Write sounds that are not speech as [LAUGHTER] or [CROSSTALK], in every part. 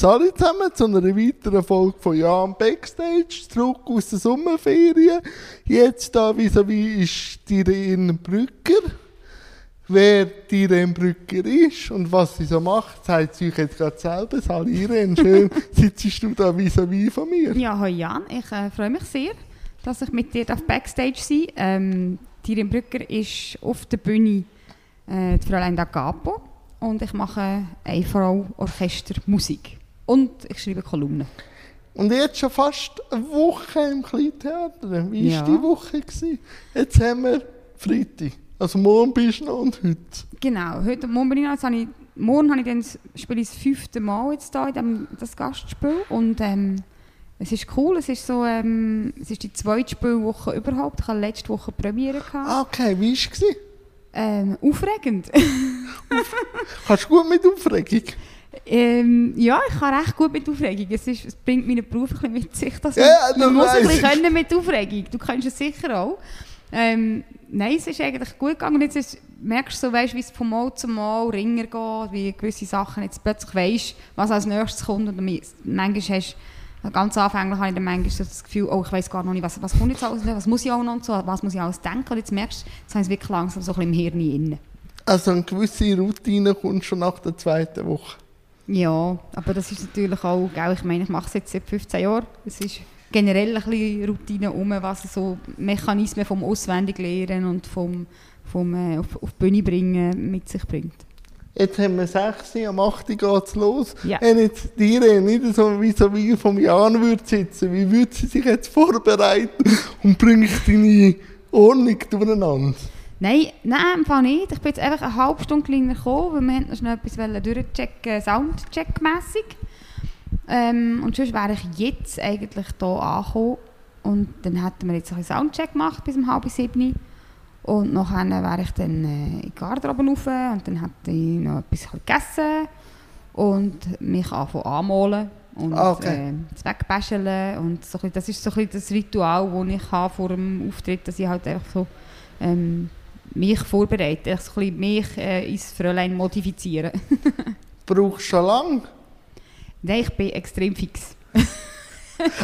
Salut zusammen zu einer weiteren Folge von Jan Backstage, zurück aus der Sommerferien. Jetzt da vis-à-vis ist die Irene Brücker. Wer die Irene Brücker ist und was sie so macht, zeigt sie euch jetzt gerade selber. Salut Irene, schön [LAUGHS] sitzt du da vis-à-vis von mir. Ja, hallo Jan, ich äh, freue mich sehr, dass ich mit dir auf Backstage sein darf. Ähm, die Irene Brücker ist auf der Bühne äh, die Fräulein da Capo und ich mache eine Frau Orchester Musik. Und ich schreibe Kolumnen. Und jetzt schon fast eine Woche im Kleintheater. Wie war Ja. die Woche? Gewesen? Jetzt haben wir Freitag. Also morgen bist du noch und heute. Genau, heute Morgen bin ich noch, jetzt habe ich, morgen habe ich dann, das- spiele ich das fünfte Mal jetzt da in dem, das Gastspiel und ähm, es ist cool, es ist so, ähm, es ist die zweite Spielwoche überhaupt, ich hatte letzte Woche Premiere gehabt. Ah, okay, wie war es? Ähm, aufregend. [LAUGHS] Kannst du gut mit Aufregung? Ähm, ja, ich kann recht gut mit Aufregung, es, ist, es bringt meinen Beruf ein bisschen mit sich, dass Ja, man, man muss ein bisschen können mit Aufregung, du kannst es sicher auch. Ähm, nein, es ist eigentlich gut gegangen. Jetzt ist, merkst du so, weißt, wie es von Mal zu Mal ringer geht, wie gewisse Sachen jetzt plötzlich weißt, was als nächstes kommt. Und dann manchmal hast ganz anfänglich habe ich dann manchmal so das Gefühl, oh, ich weiß gar noch nicht, was, was kommt jetzt alles, was muss ich auch noch und so, was muss ich alles denken. Und jetzt merkst du, jetzt habe ich es wirklich langsam so ein bisschen im Hirn inne. Also eine gewisse Routine kommt schon nach der zweiten Woche. Ja, aber das ist natürlich auch, gell, ich meine, ich mache es jetzt seit 15 Jahren. Es ist generell ein bisschen Routine um, was so Mechanismen vom Auswendiglernen und vom, vom äh, auf, auf die Bühne bringen mit sich bringt. Jetzt haben wir 6 Uhr, am 8 Uhr geht es los. Ja. Wenn jetzt die Irene nicht so wie, so wie vom Jan würde sitzen, wie würde sie sich jetzt vorbereiten und bringt deine Ordnung durcheinander? Nein, nein, im Fall nicht. Ich bin jetzt einfach eine halbe Stunde kleiner gekommen, weil wir wollten noch etwas wollen durchchecken, Soundcheck-mässig. Ähm, und sonst wäre ich jetzt eigentlich hier angekommen und dann hätten wir jetzt einen Soundcheck gemacht bis um halb sieben. Und nachher wäre ich dann in die Garderobe rauf und dann hätte ich noch etwas gegessen und mich anfangen anmalen und okay. äh, und so, das ist so ein das Ritual, das ich habe vor dem Auftritt, dass ich halt einfach so ähm, mich vorbereite, einfach so ein bisschen mich äh, ins Fräulein modifizieren. [LAUGHS] Brauchst du schon lange? Nein, ich bin extrem fix.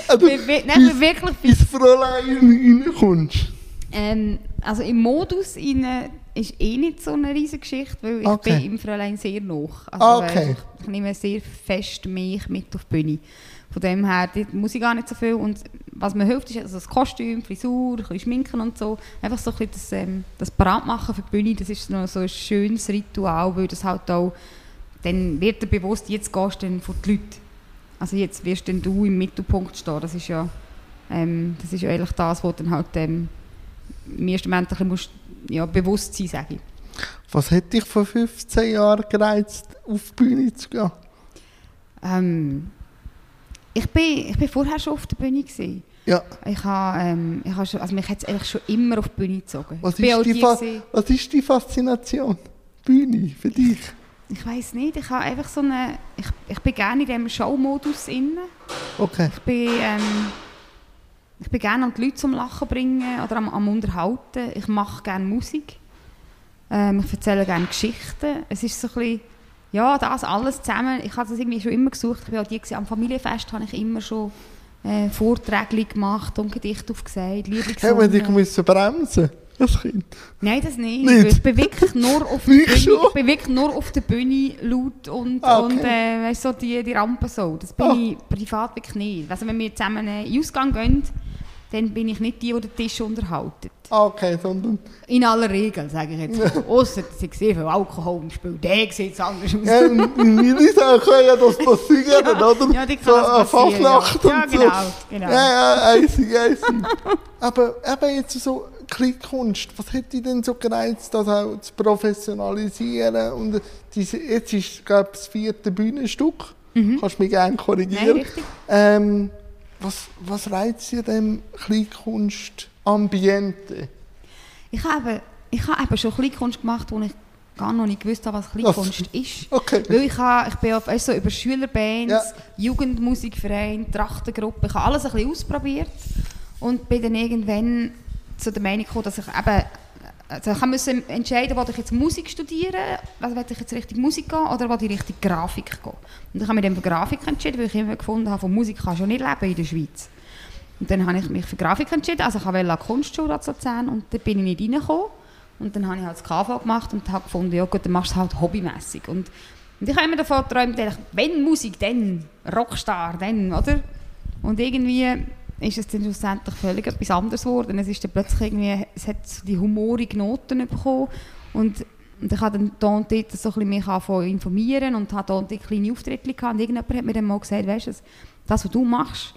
Also, Ich bin, nein, ich bin wirklich fix. ins Fräulein reinkommst. Ähm, also im Modus rein ist eh nicht so eine riesige Geschichte, weil ich Okay. bin im Fräulein sehr noch. Also, Ah, okay. äh, Ich nehme sehr fest mich mit auf die Bühne. Von dem her dort muss ich gar nicht so viel. Und was mir hilft, ist also das Kostüm, Frisur, ein bisschen Schminken und so. Einfach so ein bisschen das, ähm, das Paratmachen für die Bühne, das ist noch so ein schönes Ritual, weil das halt auch, dann wird dir bewusst, jetzt gehst du dann vor die Leute. Also jetzt wirst dann du im Mittelpunkt stehen. Das ist ja, ähm, das ist ja eigentlich das, was dann halt ähm, im ersten Moment ein bisschen musst, ja, bewusst sein, sage ich. Was hätte dich vor 15 Jahren gereizt, auf die Bühne zu gehen? Ähm, ich, bin, ich bin vorher schon auf der Bühne. Gewesen. Ja, Ich habe, ähm, ich habe schon, also mich hat es eigentlich schon immer auf die Bühne gezogen. was ist, die gewesen- was ist die Faszination? Bühne für dich? ich weiß nicht, ich habe einfach so eine, ich, ich bin gerne in diesem Showmodus inne. Okay. Ich bin, ähm, ich bin gerne an die Leute zum Lachen bringen oder am, am Unterhalten. Ich mache gerne Musik. Ähm, ich erzähle gerne Geschichten. Es ist so ein bisschen, ja, das alles zusammen. Ich habe das irgendwie schon immer gesucht. Ich bin auch die, gewesen, am Familienfest habe ich immer schon äh, Vorträge gemacht und Gedichte aufgesagt, Lieder Haben wir dich gesungen. müssen bremsen als Kind? Nein, das nicht. Nicht? Ich bin wirklich nur auf der Bühne, schon? ich bin wirklich nur auf der Bühne laut und, Ah, okay. und äh, weißt, so die, die Rampe so. Das bin Ah. ich privat wirklich nicht. Also wenn wir zusammen in den Ausgang gehen, dann bin ich nicht die, die den Tisch unterhalten. Okay, sondern In aller Regel, sage ich jetzt. [LAUGHS] Ausser es ist sehr viel Alkohol im Spiel. Der sieht es anders aus. ja, in, in meiner Sache kann ja das [LAUGHS] passieren, oder? Ja, die kann so das passieren, Fastnacht ja. Ja, und so. genau, genau. Ja, ja, easy, easy. [LAUGHS] Aber eben jetzt so Kleinkunst, was hätte denn so gereizt, das auch zu professionalisieren? Und diese, jetzt ist, glaube ich, das vierte Bühnenstück. Kannst mich gerne Nein, korrigieren. richtig. ähm, was, was reizt dir dem Kleinkunst-Ambiente? Ich habe, ich habe eben schon Kleinkunst gemacht, wo ich gar noch nicht gewusst habe, was Kleinkunst ist. Okay. Weil ich, habe, ich bin auf, weißt, du, so über Schülerbands, Ja. Jugendmusikverein, Trachtengruppe, ich habe alles ein bisschen ausprobiert und bin dann irgendwann zu der Meinung gekommen, dass ich eben also ich musste entscheiden, ob ich jetzt Musik studieren, also will ich jetzt Richtung Musik gehen oder ich Richtung Grafik gehen. Und ich habe mich dann für Grafik entschieden, weil ich immer gefunden habe, von Musik kannst du nicht leben in der Schweiz. Und dann habe ich mich für Grafik entschieden, also ich wollte Kunstschule zu Luzern und da bin ich nicht reingekommen. Und dann habe ich halt das KV gemacht und habe gefunden, ja gut, dann machst du es halt hobbymässig. Und, und ich habe immer davon geträumt, wenn Musik, dann Rockstar, dann, oder? Und irgendwie ist es dann schlussendlich völlig etwas anderes geworden. Es ist dann plötzlich irgendwie, es hat die humorige Noten bekommen und, und ich habe dann da und dort so ein bisschen mich informieren und habe da und dort kleine Auftritte gehabt und irgendjemand hat mir dann mal gesagt, weißt du, das, was du machst,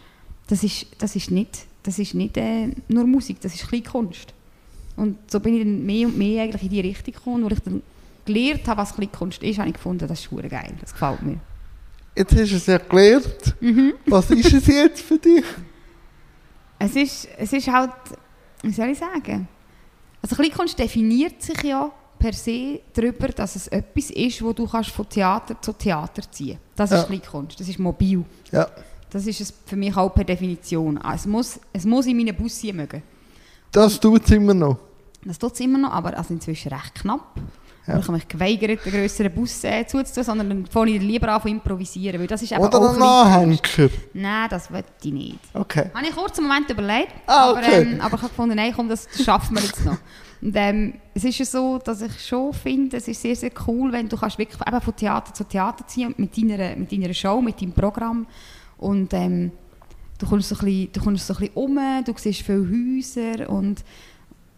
das ist, das ist nicht, das ist nicht äh, nur Musik, das ist Kleinkunst. Und so bin ich dann mehr und mehr eigentlich in die Richtung gekommen, wo ich dann gelernt habe, was Kleinkunst ist, habe ich gefunden, das ist schwer geil, das gefällt mir. Jetzt hast du es erklärt. Mhm. Was ist es jetzt für dich? [LAUGHS] Es ist, es ist halt, wie soll ich sagen? Also Kleinkunst definiert sich ja per se darüber, dass es etwas ist, wo du kannst von Theater zu Theater ziehen kannst. Das ja. ist Kleinkunst, das ist mobil. Ja. Das ist es für mich auch per Definition. Ah, es muss, es muss in meinen Bus mögen. Das tut es immer noch? Das tut es immer noch, aber also inzwischen recht knapp. Ja. Ich habe mich geweigert, einen grösseren Bus äh, zuzutun, sondern dann fange ich lieber an zu improvisieren. Weil das ist Oder auch einen Anhänger? Nein, das will ich nicht. Okay. Habe ich kurz einen Moment überlegt, ah, okay. aber, ähm, aber ich habe gefunden, nein, komm, das schaffen wir jetzt noch. [LAUGHS] Und ähm, es ist ja so, dass ich schon finde, es ist sehr, sehr cool, wenn du kannst wirklich eben von Theater zu Theater ziehen mit deiner, mit deiner Show, mit deinem Programm. Und ähm, du kommst so ein bisschen, du kommst so ein bisschen um, du siehst viele Häuser und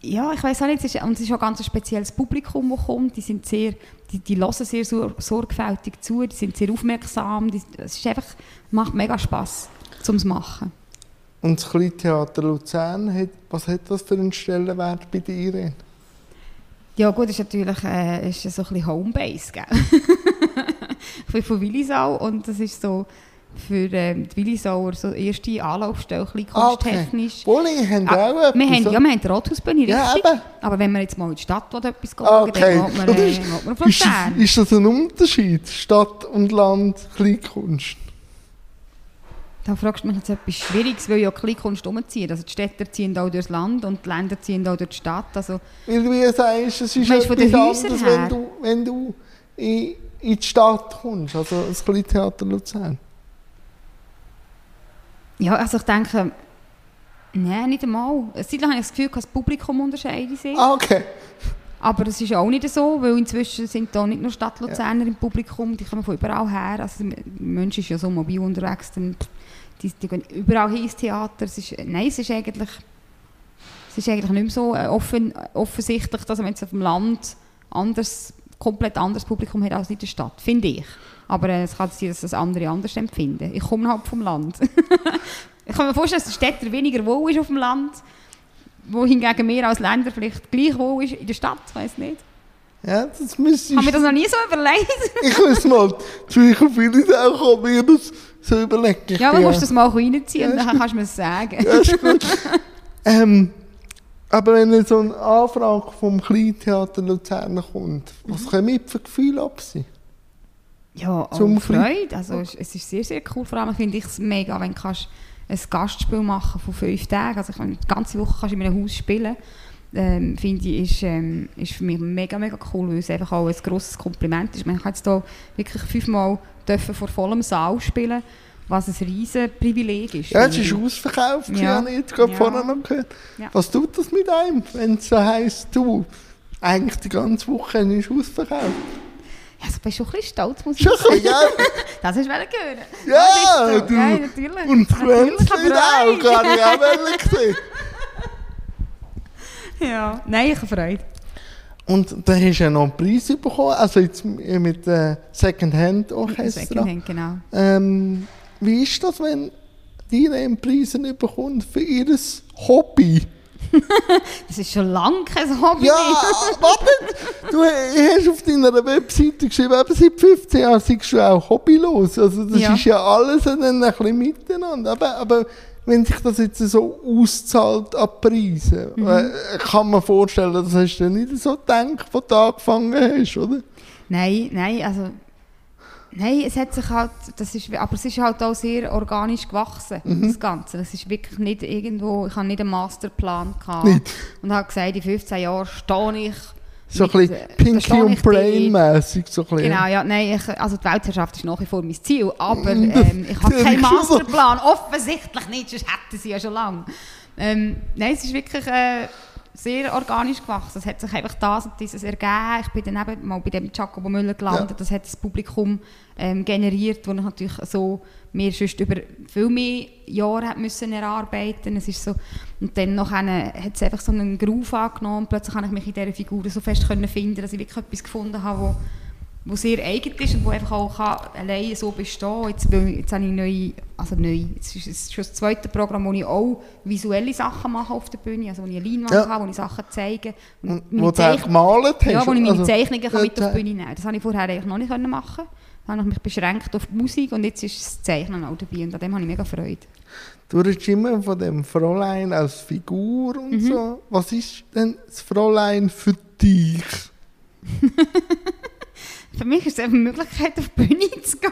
ja, ich weiß auch nicht, es ist, und es ist auch ganz ein spezielles Publikum, das kommt. Die sind sehr, die, die hören sehr sorgfältig zu, die sind sehr aufmerksam. Die, es ist einfach, macht mega Spass, zum es machen. Und das Kleintheater Luzern, hat, was hat das für einen Stellenwert bei dir? Ja gut, ist natürlich äh, ist so ein bisschen Homebase, gell? [LAUGHS] ich bin von Willisau und das ist so für ähm, die Willisauer so erste Anlaufstelle, kunsttechnisch. Ah, okay. haben ah, auch? Wir haben, ja, wir haben die Rathausbühne, ja, richtig. Eben. Aber wenn man jetzt mal in die Stadt will, etwas gucken okay. dann geht man, äh, ist, man auf ist, ist das ein Unterschied, Stadt und Land, Kleinkunst? Da fragst du mich jetzt etwas Schwieriges, weil ja Kleinkunst umziehen. Also die Städter ziehen auch durchs Land und die Länder ziehen auch durch die Stadt. Also, weil du sagst, es ist etwas anderes, wenn du, wenn du in, in die Stadt kommst, also das Kleintheater Luzern. Ja, also ich denke, nein, nicht einmal. Seitdem habe ich das Gefühl, dass das Publikum unterscheide sich. Ah, okay. Aber das ist auch nicht so, weil inzwischen sind da nicht nur Stadtluzerner ja. im Publikum, die kommen von überall her. Also der Mensch ist ja so mobil unterwegs, dann, die, die gehen überall hin ins Theater. Es ist, nein, es ist eigentlich, es ist eigentlich nicht mehr so äh, offen, offensichtlich, dass man jetzt auf dem Land anders, komplett anderes Publikum hat als in der Stadt, finde ich. Aber äh, es kann sein, dass das andere anders empfinden. Ich komme halt vom Land. [LAUGHS] ich kann mir vorstellen, dass der Städter weniger wohl ist auf dem Land, wo hingegen mehr als Länder vielleicht gleich wohl ist in der Stadt, ich weiß nicht. Ja, das müsste ich... Habe mir das noch nie so überlegt? [LAUGHS] ich muss mal viele auch mir das so überlegen. Ja, aber ja. musst das mal reinziehen ja, und dann kannst du mir das sagen. Ja, ist gut. [LAUGHS] ähm, aber wenn so eine Anfrage vom Kleintheater Luzern kommt, was können wir für Gefühle ab sein? Ja, zum Freude. Also es ist sehr, sehr cool. Vor allem finde ich es mega, wenn du kannst ein Gastspiel machen von fünf Tagen. Also ich meine, die ganze Woche kannst du in einem Haus spielen. Ähm, finde ich, ist, ähm, ist für mich mega, mega cool, weil es einfach auch ein grosses Kompliment ist. Ich, meine, ich habe jetzt hier wirklich fünfmal dürfen vor vollem Saal spielen, was ein riesen Privileg ist. Ja, es ist ausverkauft, ja. ich jetzt gerade ja. vorne noch gehört. Ja. Was tut das mit einem, wenn es so heisst, du, eigentlich die ganze Woche ist ausverkauft? Ja, also bist du schon ein bisschen stolz, muss ich sagen. Ja. [LAUGHS] das hast du hören Ja, ja, du. ja natürlich. Und Quenzlied auch, kann ich auch gesehen. [LAUGHS] ja, nein, ich habe Freude. Und da hast du ja noch einen Preis bekommen, also jetzt mit dem Second-Hand-Orchester. Second-Hand, genau. Ähm, wie ist das, wenn die einen Preis bekommt für ihr Hobby? [LAUGHS] das ist schon lange kein Hobby Ja, warte! Du hast auf deiner Webseite geschrieben, eben seit 15 Jahren seist du auch hobbylos. Also das ja. ist ja alles dann ein bisschen miteinander. Aber, aber wenn sich das jetzt so auszahlt an Preisen, mhm. Äh, kann man vorstellen, das hast du nicht so gedacht, als du angefangen hast, oder? Nein, nein, also Nein, es hat sich halt, das ist, aber es ist halt auch sehr organisch gewachsen, Mhm. das Ganze. Das ist wirklich nicht irgendwo, ich habe nicht einen Masterplan gehabt. Nicht. Und habe gesagt, in 15 Jahren stehe ich. So ein bisschen Pinky und. Brain-mässig. So. Genau, ja, nein, ich, also die Weltherrschaft ist nach wie vor mein Ziel, aber [LAUGHS] ähm, ich habe keinen. Masterplan, offensichtlich nicht, sonst hätten sie ja schon lange. Ähm, nein, es ist wirklich äh, sehr organisch gewachsen, es hat sich einfach das und dieses ergeben. Ich bin dann eben mal bei dem Jacobo Müller gelandet, Ja. das hat das Publikum ähm, generiert, das ich natürlich so mir sonst über viel mehr Jahre hat müssen erarbeiten es ist so Und dann nachher hat es einfach so einen Groove angenommen plötzlich habe ich mich in dieser Figur so fest können finden, dass ich wirklich etwas gefunden habe, wo wo sehr eigen ist und wo einfach auch kann alleine so bestehen Jetzt, will- jetzt habe ich neu, also neu, jetzt ist es schon das zweite Programm, wo ich auch visuelle Sachen mache auf der Bühne, also wo ich eine Leinwand Ja. habe, wo ich Sachen zeige. Und meine Wo du Zeich- gemalt hast. ja, wo ich meine Also, Zeichnungen kann mit auf die Bühne nehmen Das habe ich vorher eigentlich noch nicht machen Da habe ich mich beschränkt auf die Musik und jetzt ist das Zeichnen auch dabei und an dem habe ich mega Freude. Du redest immer von dem Fräulein als Figur und Mhm. so. Was ist denn das Fräulein für dich? [LAUGHS] Für mich ist es eine Möglichkeit, auf die Bühne zu gehen.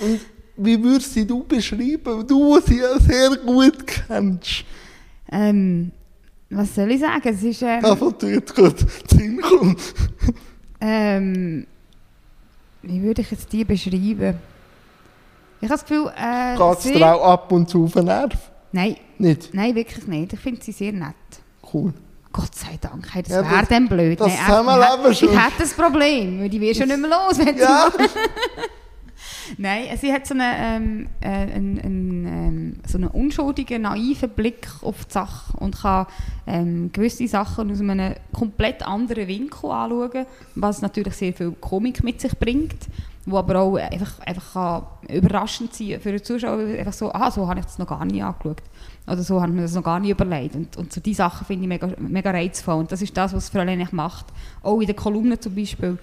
Und wie würdest sie du beschreiben? Du, die sie ja sehr gut kennst. Ähm, was soll ich sagen? Es ist... Ähm, Davon tut gut Sinn kommen. Ähm, wie würde ich jetzt die beschreiben? Ich habe das Gefühl, äh, Geht es dir auch ab und zu auf den Nerv? Nein, Nicht? nein, wirklich nicht. Ich finde sie sehr nett. Cool. Gott sei Dank, hey, das Ja, wäre das- dann blöd. das echt, Zusammenleben ich, hätte ein Problem, weil die wäre schon nicht mehr los. Wenn Ja, [LAUGHS] Nein, sie hat so einen, ähm, äh, einen, einen, ähm, so einen unschuldigen, naiven Blick auf die Sache und kann ähm, gewisse Sachen aus einem komplett anderen Winkel anschauen, was natürlich sehr viel Komik mit sich bringt, wo aber auch einfach, einfach kann überraschend sein für den Zuschauer, einfach so, ah, so habe ich das noch gar nicht angeschaut. Oder so habe ich mir das noch gar nicht überlegt. Und, und so diese Sachen finde ich mega, mega reizvoll. Und das ist das, was Fräulein eigentlich macht. Auch in den Kolumnen zum Beispiel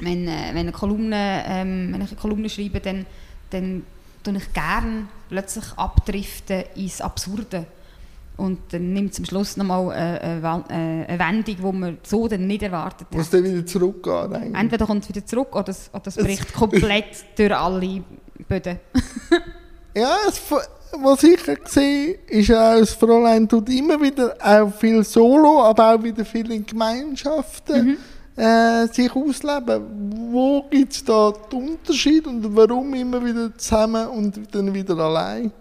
wenn, äh, wenn, eine Kolumne, ähm, wenn ich eine Kolumne schreibe, dann, dann tue ich gerne plötzlich abdriften ins Absurde. Und dann nimmt es am Schluss nochmal äh, eine, Wa- äh, eine Wendung, die man so dann nicht erwartet muss hat. dann wieder zurückgehen. eigentlich. Entweder kommt es wieder zurück oder es, oder Es- bricht komplett [LAUGHS] durch alle Böden. [LAUGHS] Ja, es, was ich sehe, ist auch, das Fräulein tut immer wieder auch viel Solo, aber auch wieder viel in Gemeinschaften äh, sich ausleben. Wo gibt es da den Unterschied und warum immer wieder zusammen und dann wieder allein?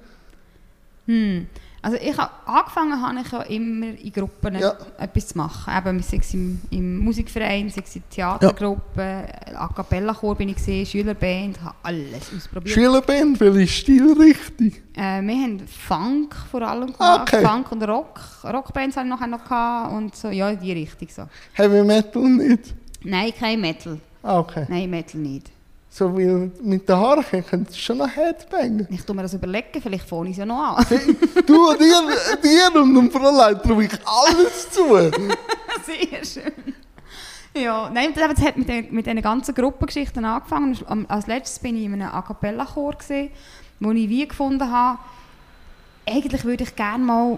Hm. Also ich habe angefangen habe ich ja immer in Gruppen Ja. etwas zu machen. Eben, sei es im, im Musikverein, sei es in Theatergruppen, A Cappella-Chor bin ich gesehen, Schülerband, habe alles ausprobiert. Schülerband, welche Stilrichtung? Äh, wir haben Funk vor allem gemacht, Okay. Funk und Rock. Rockbands hatte ich nachher noch gehabt und so, ja, in die Richtung so. Heavy Metal nicht? Nein, kein Metal. Ah, Okay. Nein, Metal nicht. So wie mit den Haaren könntest du schon noch Headbangen. Ich tue mir das überlegen, vielleicht fange ich es ja noch an. du, dir, dir und dem Fräulein traue ich alles zu. [LAUGHS] Sehr schön. Ja, nein, das hat mit, den, mit diesen ganzen Gruppengeschichten angefangen. Als letztes bin ich in einem A Cappella-Chor, gewesen, wo ich wie gefunden habe, eigentlich würde ich gerne mal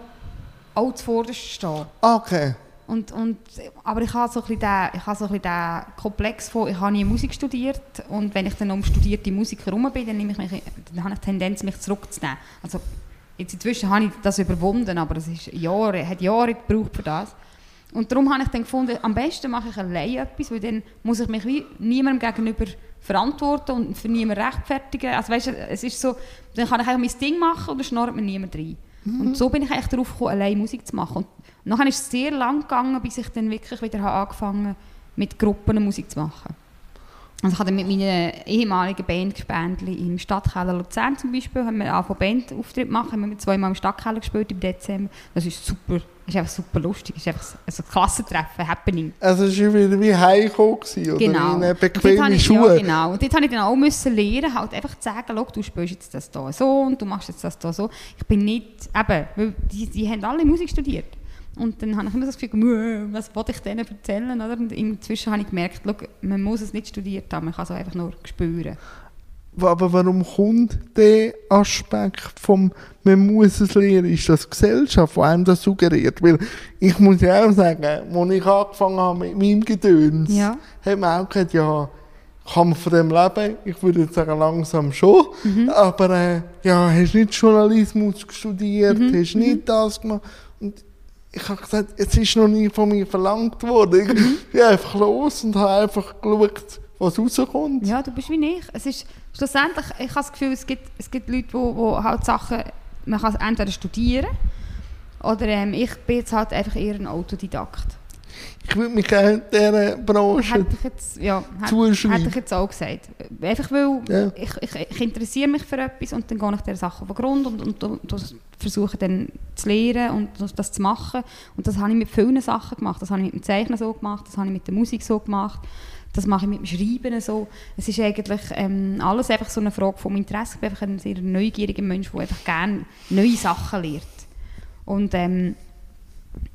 auch zuvorderst stehen. Okay. Und, und, aber ich habe so ein bisschen den, ich habe so ein bisschen den Komplex von, ich habe nie Musik studiert und wenn ich dann um studierte Musiker herum bin, dann, nehme ich mich, dann habe ich die Tendenz, mich zurückzunehmen. Also jetzt inzwischen habe ich das überwunden, aber es ist Jahre, hat Jahre gebraucht für das. Und darum habe ich dann gefunden, am besten mache ich allein etwas, weil dann muss ich mich wie niemandem gegenüber verantworten und für niemanden rechtfertigen. Also weißt du, es ist so, dann kann ich einfach mein Ding machen und dann schnurrt mir niemand rein. Und so bin ich eigentlich darauf gekommen, allein Musik zu machen. Und nachher ist es sehr lang gegangen, bis ich dann wirklich wieder habe angefangen mit Gruppen Musik zu machen. Also ich habe dann mit meiner ehemaligen Band Gespendli im Stadtkeller Luzern zum Beispiel, haben wir angefangen Bandauftritt machen, haben wir zweimal im Stadtkeller gespielt im Dezember. Das ist super, ist einfach super lustig, das ist einfach so- also Klassentreffen, Happening. Also es war wieder wie heimgekommen oder Genau. in bequeme Schuhe. Ja, genau. Und dort habe ich dann auch müssen lernen, halt einfach zu sagen, «Schau, du spielst jetzt das hier so und du machst jetzt das hier so. Ich bin nicht, eben, weil die, die haben alle Musik studiert. Und dann habe ich immer das Gefühl, «Mö, was wollte ich denen erzählen? Oder? Und inzwischen habe ich gemerkt, «Schau, man muss es nicht studiert haben, man kann es einfach nur spüren. Aber warum kommt der Aspekt vom «man muss es lernen», ist das die Gesellschaft, die einem das suggeriert? Weil ich muss ja auch sagen, als ich angefangen habe mit meinem Gedöns, Ja. hat man auch gesagt, ja, kann man von dem leben? Ich würde jetzt sagen, langsam schon. Mhm. Aber äh, ja, hast nicht Journalismus studiert, Mhm, hast nicht das gemacht. Und ich habe gesagt, es ist noch nie von mir verlangt worden. Mhm. Ich bin einfach los und habe einfach geschaut, was rauskommt. Ja, du bist wie ich. Es ist schlussendlich, ich habe das Gefühl, es gibt, es gibt Leute, die, die halt Sachen, man kann entweder studieren oder ähm, ich bin jetzt halt einfach eher ein Autodidakt. Ich würde mich gerne dieser Branche Hätte ich jetzt, ja, hätte, hätte ich jetzt auch gesagt. Einfach weil Ja. ich, ich, ich interessiere mich für etwas und dann gehe ich der Sache auf den Grund und, und, und, und versuche dann zu lernen und das- das zu machen. Und das habe ich mit vielen Sachen gemacht. Das habe ich mit dem Zeichnen so gemacht, das habe ich mit der Musik so gemacht, das mache ich mit dem Schreiben so. Es ist eigentlich ähm, alles einfach so eine Frage vom Interesse. Ich bin einfach ein sehr neugieriger Mensch, der einfach gerne neue Sachen lernt. Und ähm,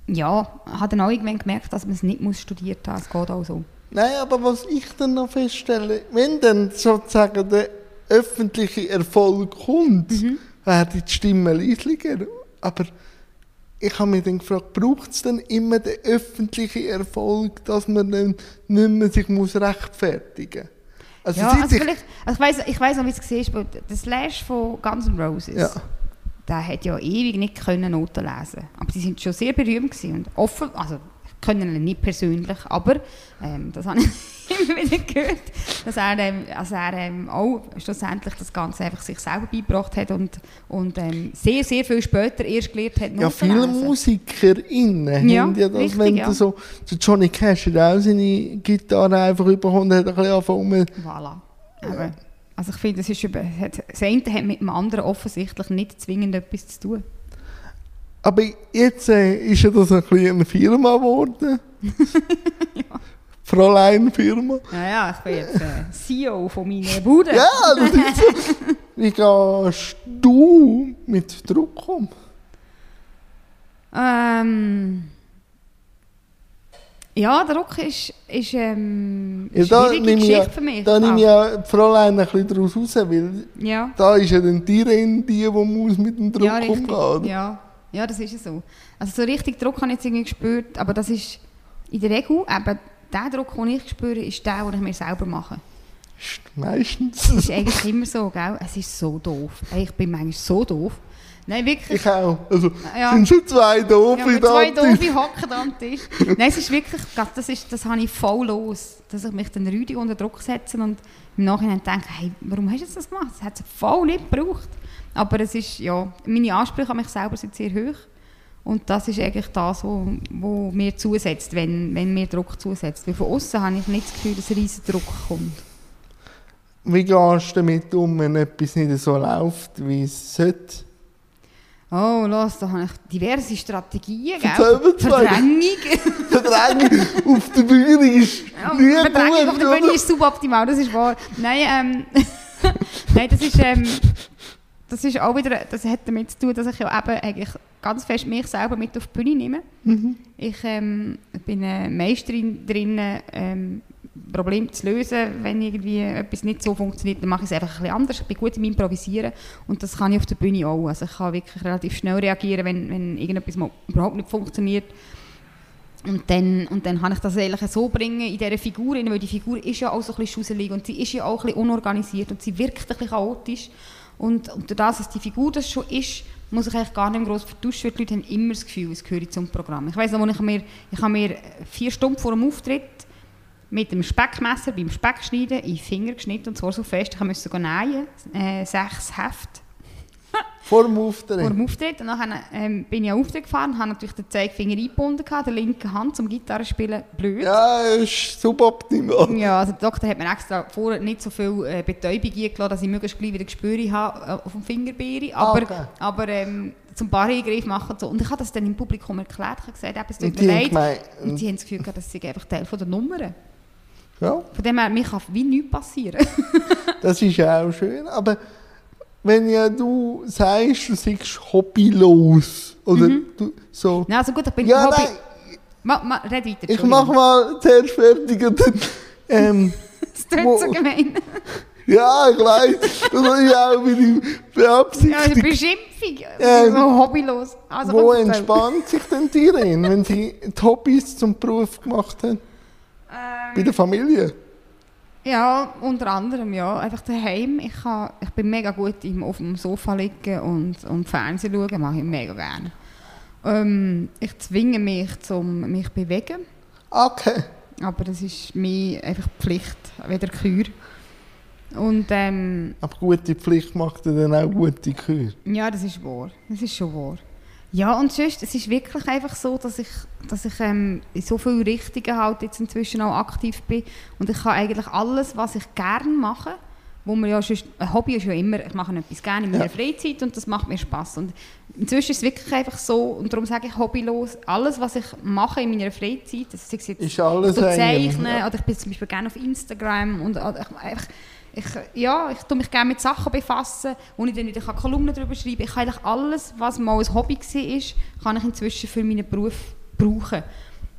ja, habe dann auch irgendwann gemerkt, dass man es nicht muss studiert haben. Es geht auch so. Nein, aber was ich dann noch feststelle, wenn dann sozusagen der öffentliche Erfolg kommt, Mhm. werden die Stimmen leislicher. Aber ich habe mich dann gefragt, braucht es denn immer den öffentlichen Erfolg, dass man dann nicht mehr sich muss rechtfertigen muss? Also, ja, also ich- vielleicht, also ich weiss, ich weiss noch, wie es war, der Slash von Guns N' Roses, Ja. der hat ja ewig nicht können Noten lesen Aber die sind schon sehr berühmt gewesen und offen, also kenne ihn nicht persönlich, aber ähm, das habe ich [LAUGHS] immer wieder gehört, dass er, ähm, also er ähm, auch schlussendlich das Ganze einfach sich selber beigebracht hat und, und ähm, sehr, sehr viel später erst gelernt hat, Ja, viele. MusikerInnen Ja, haben ja das, richtig, wenn ja. so, der Johnny Cash hat auch seine Gitarre einfach und hat ein bisschen angefangen, Voilà. Aber, also ich finde, das, ist das eine hat mit dem anderen offensichtlich nicht zwingend etwas zu tun. Aber jetzt äh, ist ja das ein bisschen eine Firma geworden. [LAUGHS] Ja, ja, ich bin jetzt äh, CEO von meiner Bude. Ja, das ist so. Wie gehst du mit Druck um? Ähm, ja, Druck ist, ist ähm, Ja, da schwierige Geschichte ja- für mich. Da nehme ich auch. ja die Fräulein ein bisschen daraus raus, weil ja. da ist ja dann die Reine, die, die muss mit dem Druck ja, umgehen. Ja. Ja, das ist ja so. Also so richtig Druck habe ich jetzt irgendwie gespürt, aber das ist in der Regel, eben der Druck, den ich spüre, ist der, den ich mir selber mache. Ist meistens Das ist eigentlich immer so, gell? Es ist so doof. Ich bin manchmal so doof. Nein, wirklich. Ich auch. Also, Ja. sind schon zwei doofe Ja, zwei doofe hocken am Tisch. Nein, es ist wirklich, das, ist, das habe ich voll los. Dass ich mich dann rüdig unter Druck setze und im Nachhinein denke, hey, warum hast du das gemacht? Das hat es voll nicht gebraucht. Aber es ist, ja, meine Ansprüche an mich selber sind sehr hoch. Und das ist eigentlich das, was wo mir zusetzt, wenn, wenn mir Druck zusetzt. Weil von außen habe ich nicht das Gefühl, dass ein riesen Druck kommt. Wie gehst du damit um, wenn etwas nicht so läuft, wie es sollte? Oh, los, da habe ich diverse Strategien, gell? Verdrängung. [LAUGHS] Verdrängung auf der Bühne ist Ja, nie Verdrängung auf der Bühne ist suboptimal, das ist wahr. Nein, ähm, [LAUGHS] Nein das ist, ähm, das ist auch wieder, das hat damit zu tun, dass ich ja eben eigentlich ganz fest mich selber mit auf die Bühne nehme. Mhm. Ich ähm, bin eine Meisterin drin, ähm, Probleme zu lösen. Wenn irgendwie etwas nicht so funktioniert, dann mache ich es einfach ein bisschen anders. Ich bin gut im Improvisieren und das kann ich auf der Bühne auch. Also ich kann wirklich relativ schnell reagieren, wenn, wenn irgendetwas mal überhaupt nicht funktioniert. Und dann, und dann kann ich das eigentlich so bringen in dieser Figur, weil die Figur ist ja auch so ein bisschen schusselig und sie ist ja auch ein bisschen unorganisiert und sie wirkt ein bisschen chaotisch. Und, und durch das, dass die Figur das schon ist, muss ich eigentlich gar nicht gross vertuschen, weil die Leute haben immer das Gefühl, es gehöre zum Programm. Ich weiss noch, ich mir, ich habe mir vier Stunden vor dem Auftritt mit dem Speckmesser beim Speckschneiden in den Finger geschnitten und zwar so fest, ich musste nähen, äh, sechs Hefte Vor dem vor Auftritt. dem Auftritt. Und dann ähm, bin ich an Auftritt gefahren, habe natürlich den Zeigefinger eingebunden, gehabt, der linken Hand zum Gitarrespielen, blöd. Ja, ist suboptimal. Ja, also der Doktor hat mir extra vorher nicht so viel äh, Betäubung eingeladen, dass ich möglichst gleich wieder Gespür habe äh, auf dem Fingerbeere. Ah, Aber, okay. aber ähm, zum Barreingriff machen und so. Und ich habe das dann im Publikum erklärt. Ich habe gesagt, es tut mir leid. gemeint, Und die haben das Gefühl gehabt, das sei einfach Teil von der Nummern. ja, Von dem her, mir kann wie nichts passieren. das ist ja auch schön. Aber wenn ja du sagst, du seist hobbylos, oder du, so. Nein, also gut, ich bin Ja, Hobby... nein, Ma, ma, red weiter, ich mach mal zuerst fertig und dann. Ähm, [LAUGHS] Das klingt so gemein. [LAUGHS] ja, ich weiß, das ist auch meine Ja, eine. Beschimpfung. Ähm, so hobbylos. Also, Wo entspannt sich denn die Irene, wenn sie die Hobbys zum Beruf gemacht haben? Bei Ähm, der Familie? Ja, unter anderem, ja. Einfach daheim. Ich, kann, ich bin mega gut im, auf dem Sofa liegen und, und Fernsehen schauen, mache ich mega gerne. Ähm, ich zwinge mich, zum mich zu bewegen, Okay. aber das ist mir einfach Pflicht, weder Kür. Und ähm, Aber gute Pflicht macht dann auch gute Kür. ja, das ist wahr. Das ist schon wahr. Ja, und sonst, es ist wirklich einfach so, dass ich, dass ich ähm, in so vielen Richtungen halt jetzt inzwischen auch aktiv bin. Und ich kann eigentlich alles, was ich gerne mache, wo mir ja sonst, ein Hobby ist ja immer, ich mache etwas gerne in meiner Ja. Freizeit und das macht mir Spaß. Und inzwischen ist es wirklich einfach so, und darum sage ich hobbylos, alles, was ich mache in meiner Freizeit, das ist jetzt Ist alles zeichnen ja. oder ich bin zum Beispiel gerne auf Instagram und einfach, ich, ja, ich tue mich gerne mit Sachen befassen, wo ich dann wieder Kolumnen darüber schreiben kann. Ich kann eigentlich alles, was mal ein Hobby war, kann ich inzwischen für meinen Beruf brauchen.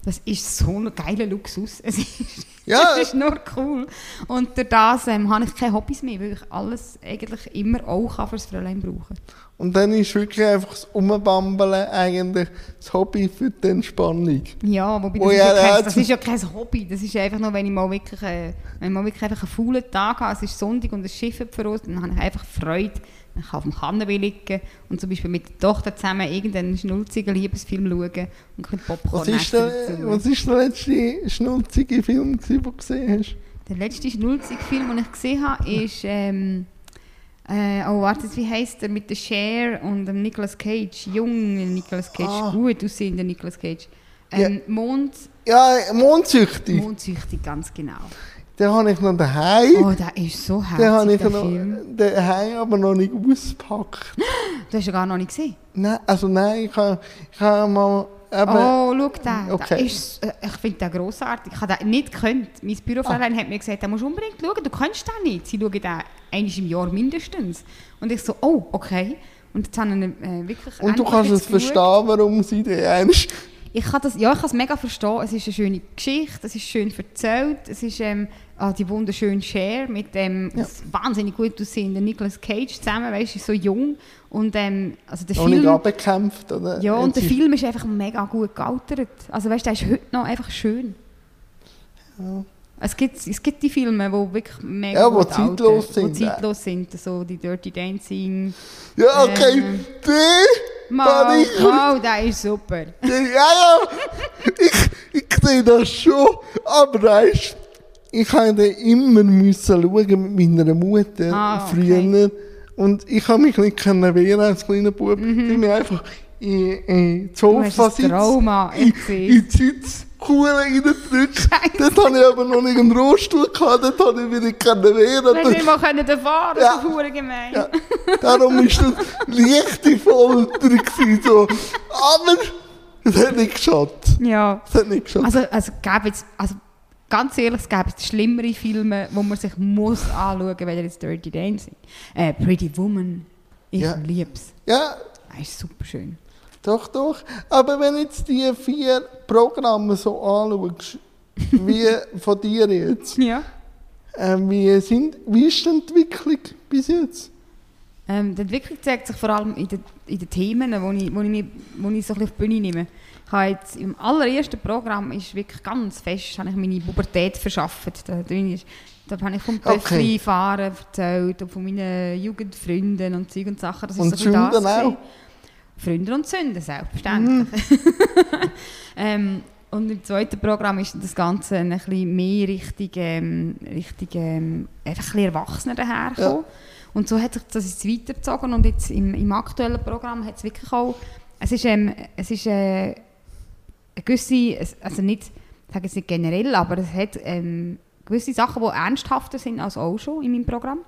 Das ist so ein geiler Luxus. Es ist, [LAUGHS] Ja. es ist nur cool. Und durch das ähm, habe ich keine Hobbys mehr, weil ich alles eigentlich immer auch kann fürs Fräulein brauchen Und dann ist wirklich einfach das Umbambeln eigentlich das Hobby für die Entspannung. Ja, wobei Wo das, ist ja kein, das ist ja kein Hobby. Das ist einfach nur, wenn ich mal wirklich, äh, wenn ich mal wirklich einfach einen faulen Tag habe, es ist Sonntag und das Schiff hat verrostet, dann habe ich einfach Freude. Ich kann auf dem Kannenweh liegen und zum Beispiel mit der Tochter zusammen irgendeinen schnulzigen Liebesfilm schauen und ein bisschen Popcorn Was ist, der, was ist der letzte schnulzige Film, den du gesehen hast? Der letzte schnulzige Film, den ich gesehen habe, ist, ähm, äh, oh warte, wie heisst der, mit der Cher und dem Nicolas Cage, jungen Nicolas Cage, Ah. gut aussehender Nicolas Cage. Ähm, Mond, Ja, Mondsüchtig. Mondsüchtig, ganz genau. Den habe ich noch daheim. Oh, der ist so den habe herzig, ich der noch Film. daheim, aber noch nicht ausgepackt. Du hast ihn gar noch nicht gesehen. Nein, also nein, ich habe, ich habe mal eben, oh, schau den. okay. Der ist, äh, ich finde den grossartig. Ich habe den nicht gekannt. Mein Bürofräulein hat mir gesagt, den musst du unbedingt schauen. Du kennst den nicht. Sie schauen den einmal im Jahr mindestens. Und ich so, oh, okay. Und jetzt haben wir äh, wirklich und du kannst es geschaut. verstehen, warum sie den einst Ich kann das, ja, ich kann es mega verstehen. Es ist eine schöne Geschichte, es ist schön erzählt, es ist ähm, ah, die wunderschöne Share mit dem Ja. wahnsinnig gut aussehenden Nicolas Cage zusammen, weißt du, so jung. Und ähm, also der nicht Film, abgekämpft. Oder? ja, und der Film ist einfach mega gut gealtert. Also weißt du, der ist heute noch einfach schön. Ja. Es gibt, es gibt die Filme, die wirklich mega Ja, gut zeitlos altern, sind, Wo zeitlos sind, so die Dirty Dancing. Ja, okay. Ähm. Mal, ich- mal, der ist super. ja, ja. Ich, ich sehe das schon. Aber weißt ich habe den immer müssen schauen mit meiner Mutter Ah, okay. früher. Und ich habe mich nicht können wehren als kleiner Bub. Ich bin einfach in, in Mhm. Du Sofa ein Trauma, ich in, sehe in die Sitzkuhle reingedrückt. Dort hatte ich aber noch nicht einen Rollstuhl gehabt, dort habe ich mich nicht können wehren. Du hast nicht mal können fahren, das Ja. ist verdammt gemein. Ja, darum war das leichte Folter. gewesen, So. Aber es hat nicht geschaut. Ja. Es hat nicht geschaut. Also, also, gäbe jetzt, also ganz ehrlich, es gäbe jetzt schlimmere Filme, wo man sich muss anschauen muss, weder jetzt Dirty Dancing. Äh, Pretty Woman, ich Ja. lieb's. ja, Das ist super schön. Doch, doch. Aber wenn jetzt die vier Programme so anschaust, wie [LAUGHS] von dir jetzt, Ja. äh, wie, sind, wie ist die Entwicklung bis jetzt? Ähm, die Entwicklung zeigt sich vor allem in den, in den Themen, wo ich, wo, ich mich, wo ich so ein bisschen auf die Bühne nehme. Ich habe jetzt im allerersten Programm ist wirklich ganz fest habe ich meine Pubertät verschafft. Da, ist, da habe ich vom Okay. Töffli fahren erzählt und von meinen Jugendfreunden und Zeug und Sachen. Das ist Und so bisschen das Sünden auch? Freunde und Sünden, selbstverständlich. [LAUGHS] ähm, und im zweiten Programm ist das Ganze ein bisschen mehr Richtung, ähm, Richtung ähm, einfach ein bisschen Erwachsener dahergekommen. Und so hat sich das jetzt weitergezogen und jetzt im, im aktuellen Programm hat es wirklich auch, es ist, ähm, es ist äh, eine gewisse, also nicht, ich sage jetzt nicht generell, aber es hat ähm, gewisse Sachen, die ernsthafter sind als auch schon in meinem Programm.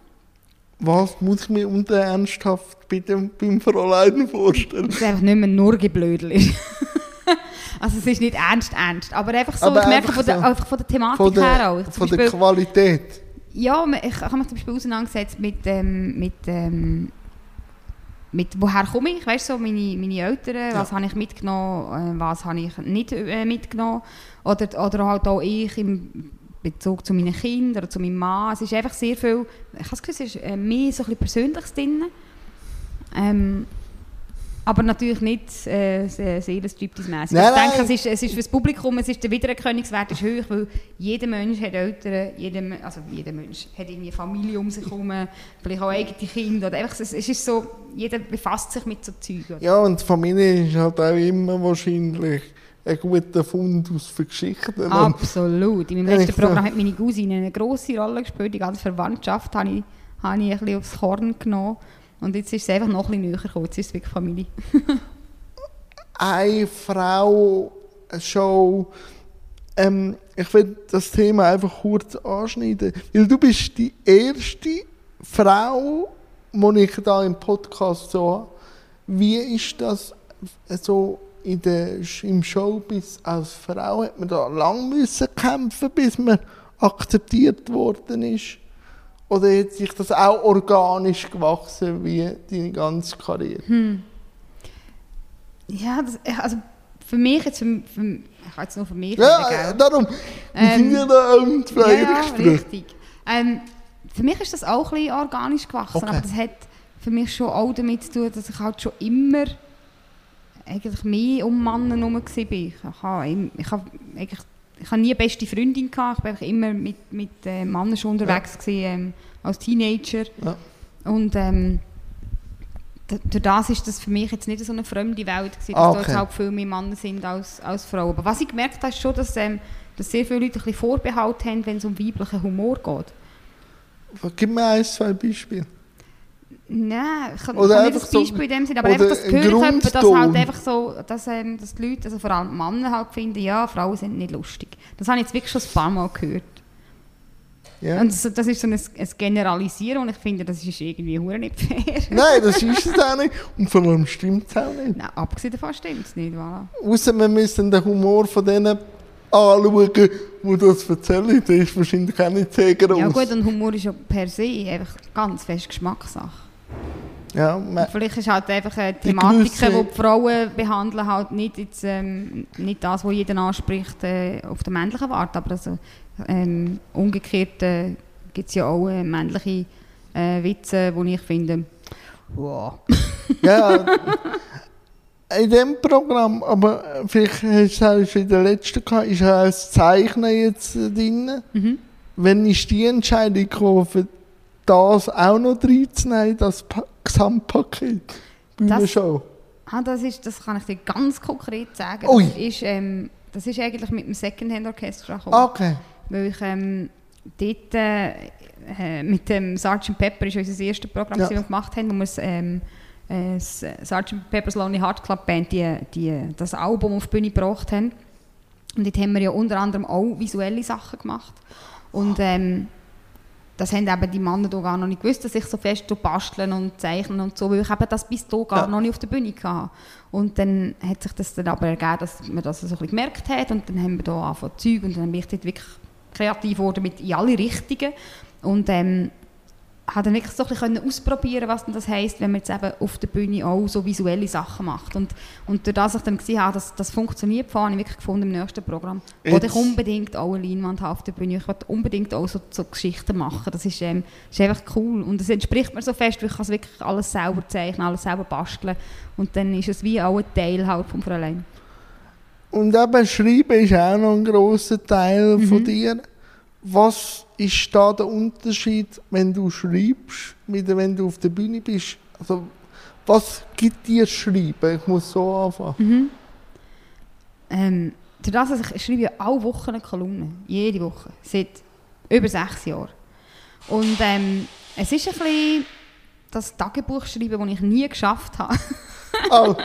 Was muss ich mir unter ernsthaft dem, beim Fräulein vorstellen? es einfach nicht mehr nur Geblödel ist. [LAUGHS] also es ist nicht ernst, ernst, aber einfach so, Aber ich merke von der, so. einfach von der Thematik Von her auch. der, Zum von der Beispiel- Qualität. Ja, ich habe mich zum Beispiel auseinandergesetzt mit, ähm, mit, ähm, mit woher komme ich, weißt du, so meine, meine Eltern, was habe ich mitgenommen, äh, was habe ich nicht äh, mitgenommen. Oder, oder halt auch ich im Bezug zu meinen Kindern oder zu meinem Mann. Es ist einfach sehr viel, ich habe das Gefühl, es ist äh, mehr so ein bisschen Persönliches drin. Ähm, Aber natürlich nicht äh, seelenstriptease-mässig. Nein, Ich denke, es ist, es ist für das Publikum, es ist der Wiedererkennungswert ist hoch, weil jeder Mensch hat Eltern, jeder, also jeder Mensch hat irgendwie Familie um sich herum, vielleicht auch eigene Kinder. Oder einfach, es, ist so, jeder befasst sich mit so Zeug. Oder? Ja, und Familie ist halt auch immer wahrscheinlich ein guter Fundus für Geschichten. Absolut. In meinem letzten ich Programm hat meine Cousine eine grosse Rolle gespielt. Die ganze Verwandtschaft habe ich, habe ich ein bisschen aufs Korn genommen. Und jetzt ist es einfach noch ein bisschen näher gekommen. Jetzt ist es wirklich Familie. [LAUGHS] eine Frau eine Show. Ähm, ich will das Thema einfach kurz anschneiden, weil du bist die erste Frau, die ich da im Podcast so habe. Wie ist das so in der, im Showbiz als Frau? Hat man da lang müssen kämpfen, bis man akzeptiert worden ist? Oder hat sich das auch organisch gewachsen wie deine ganze Karriere? Ja, das, also für mich jetzt, für, für, ich kann jetzt nur für mich Ja, reden, darum. Wir Ähm, sind ja da im Ja, ja, Zweiergespräch. richtig. Ähm, für mich ist das auch ein bisschen organisch gewachsen, Okay. aber das hat für mich schon auch damit zu tun, dass ich halt schon immer eigentlich mehr um Männer herum war. Ich habe, ich habe, eigentlich, ich habe nie eine beste Freundin gehabt, ich war immer mit, mit äh, Männern schon unterwegs gewesen, ähm, als Teenager. Ja. Und ähm, durch das ist das für mich jetzt nicht so eine fremde Welt gewesen, dass Ah, okay. jetzt halt viel mehr Männer sind als, als Frauen. Aber was ich gemerkt habe, ist schon, dass, ähm, dass sehr viele Leute ein bisschen Vorbehalt haben, wenn es um weiblichen Humor geht. Gib mir ein, zwei Beispiele. Nein, ich kann, Oder kann nicht einfach das so- Beispiel in dem Sinn, aber einfach das ein ich etwa, dass halt einfach so, dass, ähm, dass die Leute, also vor allem Männer halt finden, ja, Frauen sind nicht lustig. Das habe ich jetzt wirklich schon ein paar Mal gehört. Ja. Und das, das ist so ein, ein Generalisieren und ich finde, das ist irgendwie hure nicht fair. Nein, das [LAUGHS] ist es auch nicht. Und vor allem stimmt es auch nicht. Nein, abgesehen davon stimmt es nicht. Voilà. Außer wir müssen den Humor von denen anschauen, die das erzählen. Der ist wahrscheinlich auch nicht sehr groß. Ja gut, und Humor ist ja per se einfach ganz fest Geschmackssache. Ja, Vielleicht ist halt einfach eine Thematik, die die Frauen behandeln, halt nicht, jetzt, ähm, nicht das, was jeder anspricht, äh, auf der männlichen Warte. Aber also, ähm, umgekehrt äh, gibt es ja auch äh, männliche äh, Witze, die ich finde, wow. [LAUGHS] ja, in dem Programm, aber vielleicht hast du es in der letzten gehabt, ist auch das Zeichnen jetzt äh, drin. Mhm. Wenn ist die Entscheidung gekommen, das auch noch reinzunehmen, in das pa Gesamtpaket? Bühnenshow. Ah, das, ist, das kann ich dir ganz konkret sagen. Ui. Das ist, ähm, das ist eigentlich mit dem Secondhand-Orchester gekommen. Okay. Weil ich ähm, dort äh, äh, mit dem Sgt. Pepper ist unser erstes Programm, Ja. das wir gemacht haben, wo wir das, ähm, äh, das Sgt. Pepper's Lonely Heart Club Band die, die, das Album auf die Bühne gebracht haben. Und dort haben wir ja unter anderem auch visuelle Sachen gemacht. Und ähm, das haben eben die Männer hier gar noch nicht gewusst, dass ich so fest so basteln und zeichnen und so, weil ich eben das bis hier gar Ja. noch nicht auf der Bühne hatte. Und dann hat sich das dann aber ergeben, dass man das so ein bisschen gemerkt hat und dann haben wir hier angefangen Zeug und dann bin ich dort wirklich kreativ geworden mit in alle Richtungen und ähm, habe dann wirklich so ein bisschen ausprobieren, was denn das heisst, wenn man jetzt eben auf der Bühne auch so visuelle Sachen macht. Und, und durch das ich dann gesehen habe, dass das funktioniert, habe ich wirklich gefunden im nächsten Programm, wo ich unbedingt auch eine Leinwand habe auf der Bühne. Ich wollte unbedingt auch so, so Geschichten machen. Das ist, ähm, ist einfach cool. Und es entspricht mir so fest, weil ich kann wirklich alles selber zeichnen, alles selber basteln. Und dann ist es wie auch ein Teil halt vom Fräulein. Und eben Schreiben ist auch noch ein grosser Teil Mhm. von dir. Was ist da der Unterschied, wenn du schreibst, wieder wenn du auf der Bühne bist? Also, was gibt dir Schreiben? Ich muss so anfangen. Mhm. Ähm, durch das, dass ich schreibe alle Wochen eine Kolumne, jede Woche, seit über sechs Jahren. Und ähm, es ist ein bisschen das Tagebuchschreiben, das ich nie geschafft habe. [LAUGHS] Oh,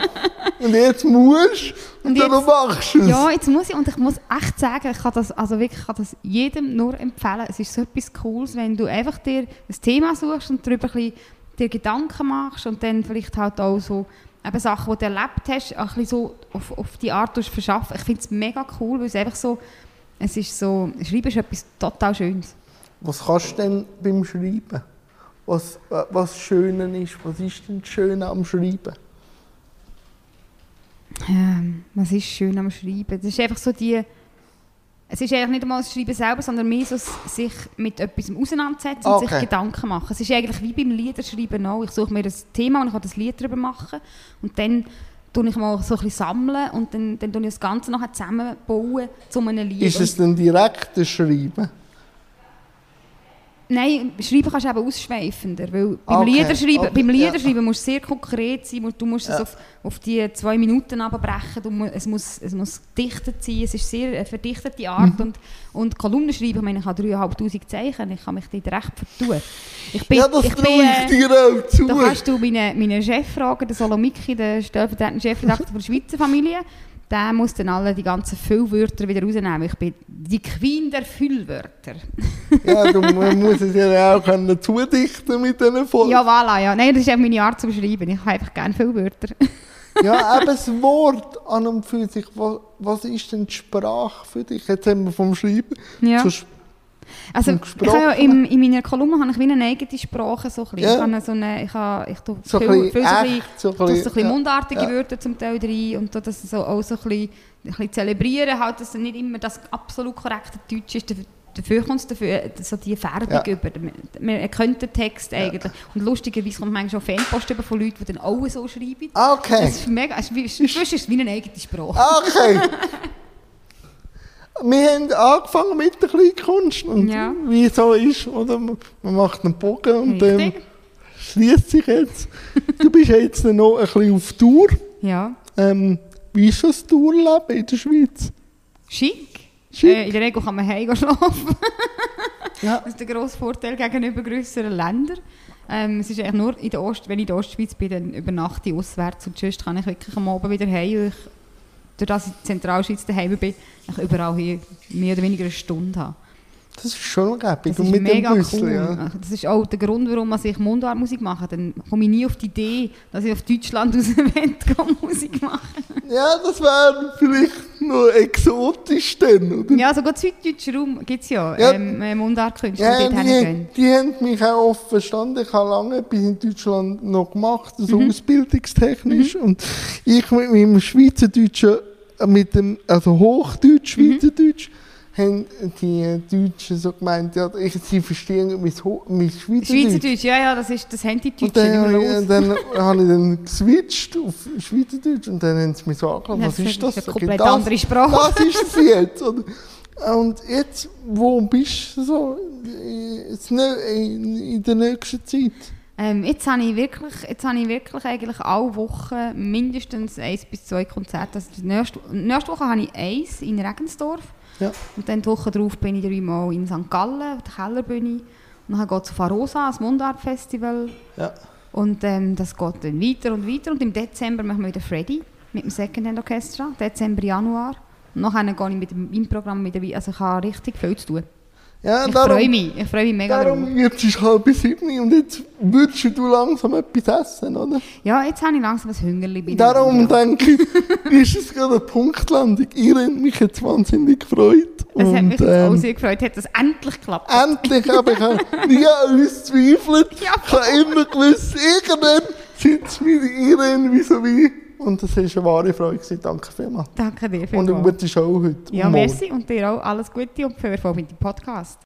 und jetzt musst und, Und dann jetzt- machst du es. ja, jetzt muss ich, und ich muss echt sagen, ich kann das, also wirklich, ich kann das jedem nur empfehlen. Es ist so etwas Cooles, wenn du einfach dir ein Thema suchst und darüber ein bisschen dir Gedanken machst und dann vielleicht halt auch so eben Sachen, die du erlebt hast, ein bisschen so auf, auf die Art verschaffen. Ich finde es mega cool, weil es einfach so, es ist so, Schreiben ist etwas total Schönes. Was kannst du denn beim Schreiben? Was, äh, was Schöne ist? Was ist denn das Schöne am Schreiben? Ähm, was ist schön am Schreiben? Das ist einfach so die, Es ist eigentlich nicht einmal das Schreiben selber, sondern mehr so sich mit etwas auseinandersetzen und Okay. sich Gedanken machen. Es ist eigentlich wie beim Liederschreiben auch. Ich suche mir ein Thema und ich kann das Lied darüber machen. Und dann tue ich mal so ein bisschen sammeln und dann, dann tue ich das Ganze nachher zusammenbauen zu einem Lied. Ist es denn direkt das Schreiben? Nein, schreiben kannst du eben ausschweifender, weil beim Okay, Liederschreiben, aber- beim ja. Liederschreiben musst du sehr konkret sein, du musst es Ja. auf, auf die zwei Minuten abbrechen, du, es, muss, es muss gedichtet sein, es ist sehr eine verdichtete Art Mhm. und, und Kolumnen schreiben, ich meine, ich habe 3'500 Zeichen, ich kann mich dort recht vertun. Ich bin, ja, das ich bin, ich äh, dir auch zu. da kannst du meinen, meinen Chef fragen, den Solomiki, den stellvertretenden Chefredakteur der Schweizer Familie. Der muss dann alle die ganzen Füllwörter wieder rausnehmen. Ich bin die Queen der Füllwörter. Ja, du, man muss es ja auch können zudichten mit diesen Folgen. Ja, voilà, ja. Nein, das ist auch meine Art zum Schreiben. Ich habe einfach gerne Füllwörter. [LAUGHS] Ja, eben das Wort an und für sich, was, was ist denn die Sprache für dich? Jetzt haben wir vom Schreiben Ja. zur Also, ich habe ja in, in meiner Kolumne habe ich wie eine eigene Sprache. So ein bisschen. Ja. Ich habe so eine, ich habe, ich tue so ein viel, bisschen viel bisschen, echt, so so bisschen, ja. mundartige Ja. Wörter zum Teil rein und tue das so, auch so ein bisschen, ein bisschen zelebrieren, halt, dass nicht immer das absolut korrekte Deutsch ist. Dafür- kommt es dafür, äh, so die Färbung Ja. über. Man- erkennt den Text eigentlich. Und lustigerweise kommt manchmal schon Fanpost über von Leuten, die dann auch so schreiben. Ah, Das Okay, ist mega, es ist ist es wie eine eigene Sprache. Okay. [LAUGHS] Wir haben angefangen mit der Kleinkunst und Ja. wie es so ist, oder? Man macht einen Bogen und dann schließt sich jetzt. Du bist jetzt noch ein bisschen auf Tour. Ja. Ähm, wie ist das Tourleben in der Schweiz? Schick. Äh, in der Regel kann man heim schlafen. [LAUGHS] Ja. Das ist der grosse Vorteil gegenüber grösseren Ländern. Ähm, es ist eigentlich nur, in der Ost, wenn ich in der Ostschweiz bin, dann übernachte ich auswärts und sonst kann ich wirklich am Abend wieder heim. weil Ich, durch das ich in der Zentralschweiz daheim bin, ich überall hier mehr oder weniger eine Stunde habe. Das ist schon gäbig. Das Und ist mit mega dem Büssel, cool. ja. Das ist auch der Grund, warum ich Mundartmusik mache. Dann komme ich nie auf die Idee, dass ich auf Deutschland aus dem [LAUGHS] Event Musik mache. Ja, das wäre vielleicht noch exotisch dann, oder? Ja, sogar süddeutschen Raum gibt es ja, Ja. ähm, äh, Mundartkünstler, Ja, die die, die haben mich auch oft verstanden. Ich habe lange etwas in Deutschland noch gemacht, so Mhm. ausbildungstechnisch. Und ich mit meinem Schweizerdeutschen, äh, mit dem, also Hochdeutsch, Mhm. Haben die Deutschen so gemeint, ja, ich, sie verstehen mein, Ho- mein Schweizerdeutsch. Schweizerdeutsch, ja, ja, das ist das Handydeutsch. Und dann, immer habe los. ich- dann habe ich dann geswitcht auf Schweizerdeutsch und dann haben sie mich so angeschaut, Ja, was ist das? eine Sag ich, komplett das, andere Sprache. das ist es jetzt. Oder? Und jetzt, wo bist du so jetzt nö- in, der nächsten Zeit? Ähm, jetzt habe ich wirklich, jetzt habe ich wirklich eigentlich alle Wochen mindestens eins bis zwei Konzerte. Also die nächste, nächste Woche habe ich eins in Regensdorf. Ja. Und dann die Woche darauf bin ich dreimal in St. Gallen, auf der Kellerbühne. Und dann geht es auf Arosa, das Mundart-Festival. Ja. Und ähm, das geht dann weiter und weiter. Und im Dezember machen wir wieder Freddy mit dem Second Hand Orchestra. Dezember, Januar. Und nachher gehe ich mit dem, meinem Programm wieder weiter. Also ich habe richtig viel zu tun. Ja, Ich darum, freue mich. Ich freue mich mega darum drauf. jetzt ist halb sieben und jetzt würdest du langsam etwas essen, oder? Ja, jetzt habe ich langsam ein Hüngerli. bei Darum mir. denke ich, ist es gerade eine Punktlandung. Ihr habt mich jetzt wahnsinnig gefreut. Es hat mich jetzt auch ähm, sehr gefreut, hat das endlich geklappt. Endlich habe ich auch nie an [LAUGHS] uns zweifelt. Ja. Ich habe immer gewusst, irgendwann sitzt mit Irene wie so wie. Und das war eine wahre Freude. gewesen. Danke vielmals. Danke dir Und eine vielmals. gute Show heute. Ja, und merci und dir auch alles Gute und viel Erfolg mit dem Podcast.